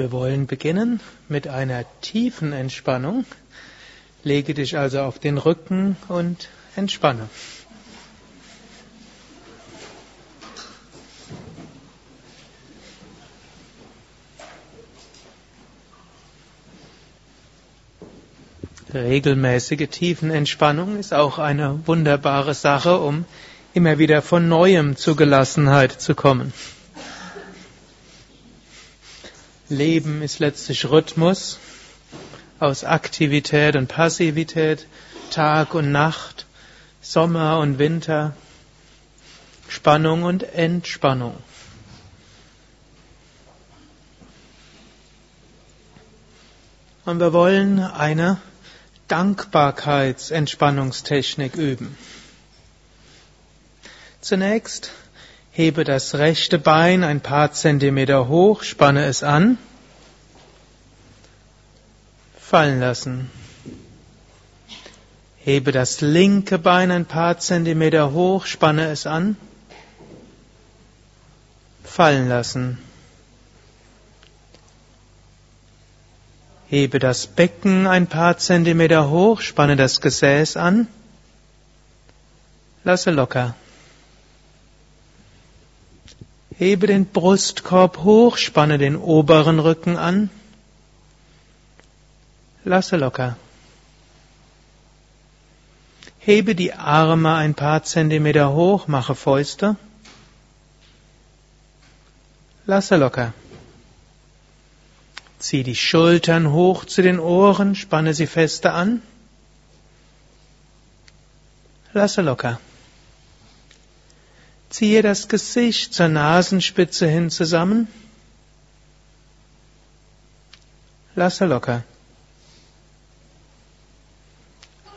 Wir wollen beginnen mit einer tiefen Entspannung. Lege dich also auf den Rücken und entspanne. Regelmäßige Tiefenentspannung ist auch eine wunderbare Sache, um immer wieder von neuem zu Gelassenheit zu kommen. Leben ist letztlich Rhythmus aus Aktivität und Passivität, Tag und Nacht, Sommer und Winter, Spannung und Entspannung. Und wir wollen eine Dankbarkeitsentspannungstechnik üben. Zunächst hebe das rechte Bein ein paar Zentimeter hoch, spanne es an, fallen lassen. Hebe das linke Bein ein paar Zentimeter hoch, spanne es an, fallen lassen. Hebe das Becken ein paar Zentimeter hoch, spanne das Gesäß an, lasse locker. Hebe den Brustkorb hoch, spanne den oberen Rücken an, lasse locker. Hebe die Arme ein paar Zentimeter hoch, mache Fäuste, lasse locker. Zieh die Schultern hoch zu den Ohren, spanne sie feste an. Lasse locker. Ziehe das Gesicht zur Nasenspitze hin zusammen. Lasse locker.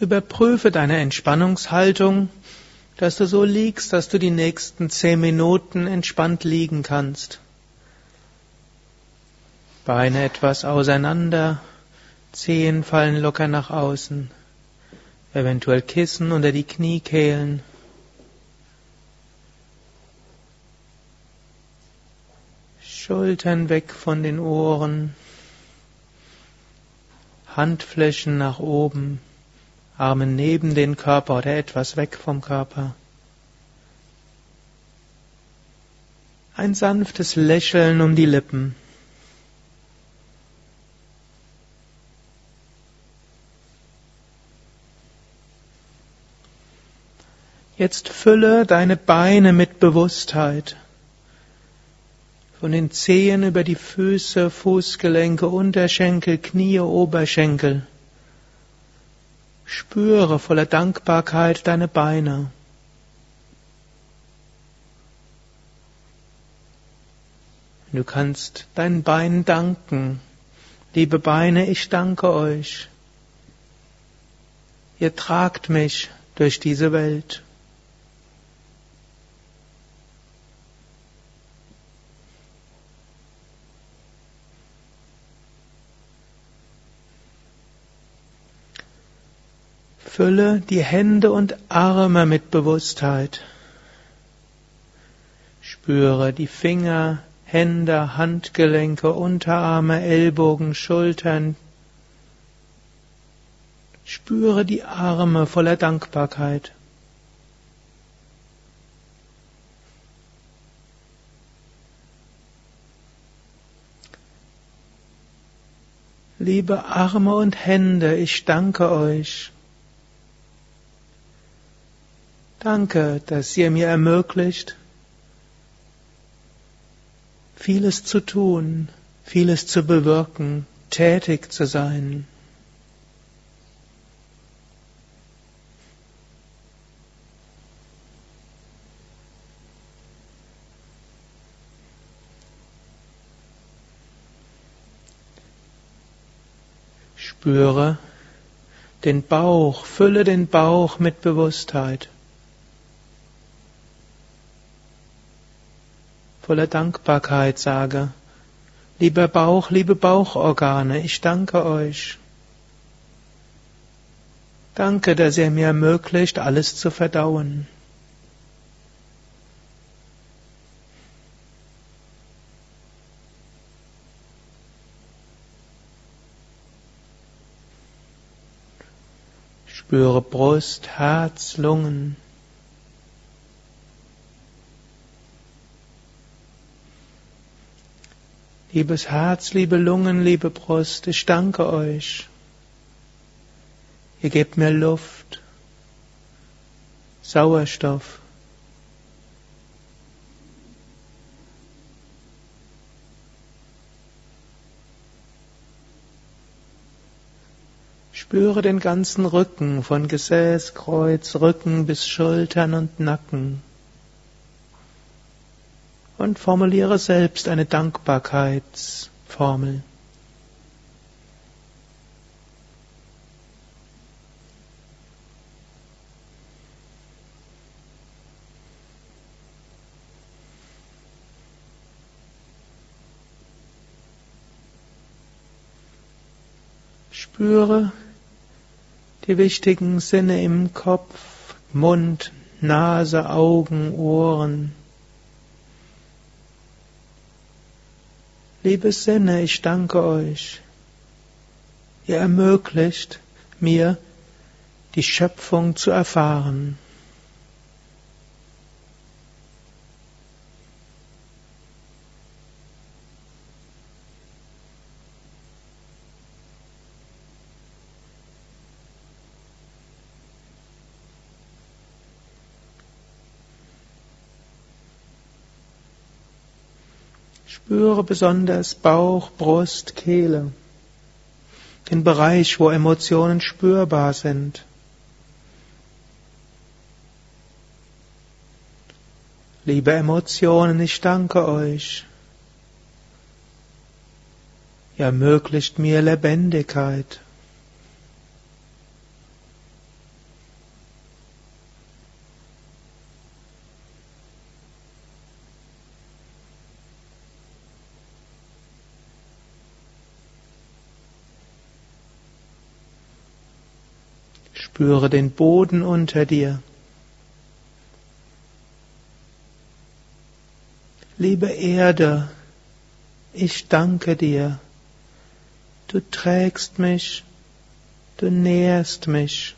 Überprüfe deine Entspannungshaltung, dass du so liegst, dass du die nächsten zehn Minuten entspannt liegen kannst. Beine etwas auseinander, Zehen fallen locker nach außen, eventuell Kissen unter die Kniekehlen. Schultern weg von den Ohren, Handflächen nach oben, Arme neben den Körper oder etwas weg vom Körper. Ein sanftes Lächeln um die Lippen. Jetzt fülle deine Beine mit Bewusstheit. Von den Zehen über die Füße, Fußgelenke, Unterschenkel, Knie, Oberschenkel. Spüre voller Dankbarkeit deine Beine. Du kannst deinen Beinen danken. Liebe Beine, ich danke euch. Ihr tragt mich durch diese Welt. Fülle die Hände und Arme mit Bewusstheit. Spüre die Finger, Hände, Handgelenke, Unterarme, Ellbogen, Schultern. Spüre die Arme voller Dankbarkeit. Liebe Arme und Hände, ich danke euch. Danke, dass ihr mir ermöglicht, vieles zu tun, vieles zu bewirken, tätig zu sein. Spüre den Bauch, fülle den Bauch mit Bewusstheit. Voller Dankbarkeit sage, lieber Bauch, liebe Bauchorgane, ich danke euch. Danke, dass ihr mir ermöglicht, alles zu verdauen. Spüre Brust, Herz, Lungen. Liebes Herz, liebe Lungen, liebe Brust, ich danke euch. Ihr gebt mir Luft, Sauerstoff. Spüre den ganzen Rücken von Gesäß, Kreuz, Rücken bis Schultern und Nacken. Und formuliere selbst eine Dankbarkeitsformel. Spüre, die wichtigen Sinne im Kopf, Mund, Nase, Augen, Ohren. Liebe Sinne, ich danke euch. Ihr ermöglicht mir, die Schöpfung zu erfahren. Spüre besonders Bauch, Brust, Kehle, den Bereich, wo Emotionen spürbar sind. Liebe Emotionen, ich danke euch. Ihr ermöglicht mir Lebendigkeit. Spüre den Boden unter dir. Liebe Erde, ich danke dir. Du trägst mich, du nährst mich.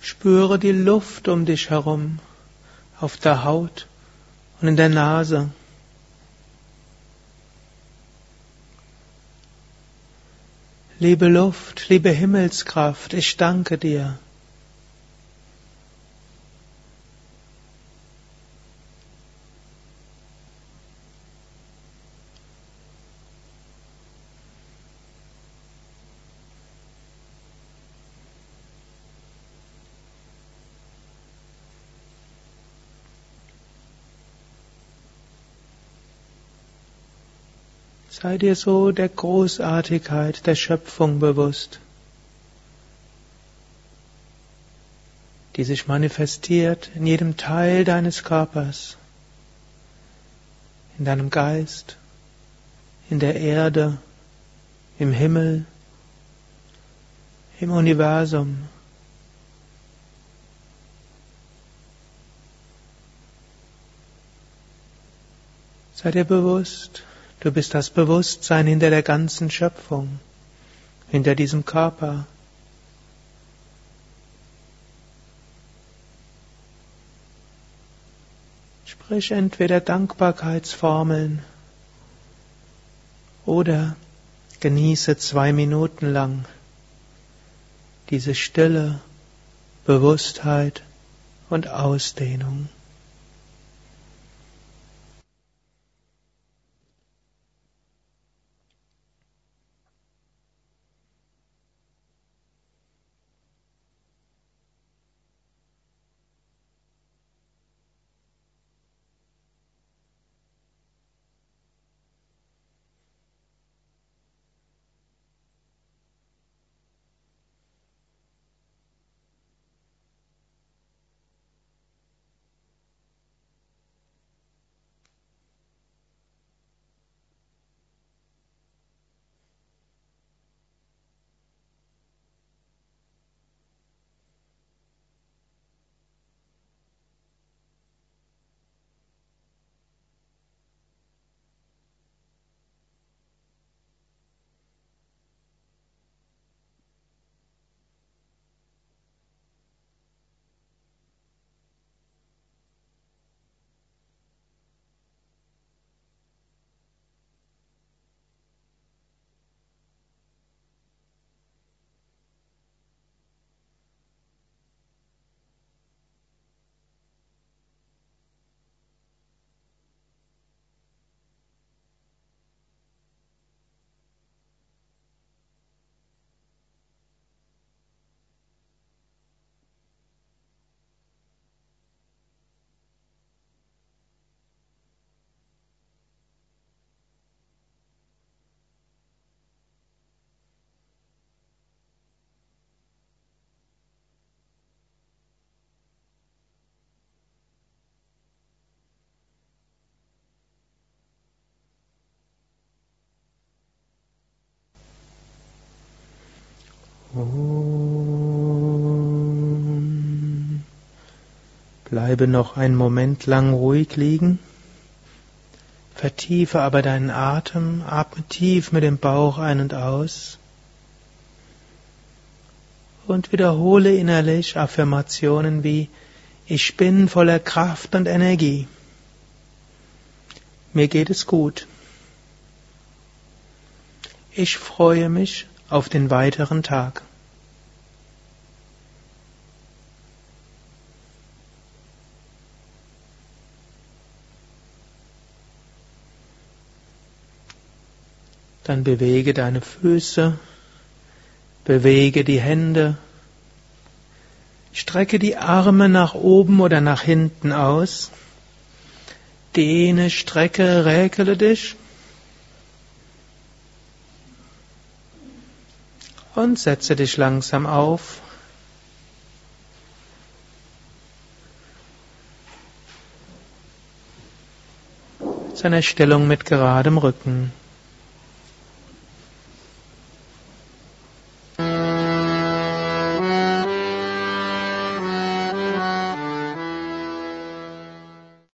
Spüre die Luft um dich herum auf der Haut und in der Nase. Liebe Luft, liebe Himmelskraft, ich danke dir. Sei dir so der Großartigkeit der Schöpfung bewusst, die sich manifestiert in jedem Teil deines Körpers, in deinem Geist, in der Erde, im Himmel, im Universum. Sei dir bewusst, Du bist das Bewusstsein hinter der ganzen Schöpfung, hinter diesem Körper. Sprich entweder Dankbarkeitsformeln oder genieße zwei Minuten lang diese Stille, Bewusstheit und Ausdehnung. Bleibe noch einen Moment lang ruhig liegen. Vertiefe aber deinen Atem, atme tief mit dem Bauch ein und aus und wiederhole innerlich Affirmationen wie Ich bin voller Kraft und Energie. Mir geht es gut. Ich freue mich auf den weiteren Tag. Dann bewege deine Füße, bewege die Hände, strecke die Arme nach oben oder nach hinten aus, dehne, strecke, räkele dich und setze dich langsam auf. Zu einer Stellung mit geradem Rücken.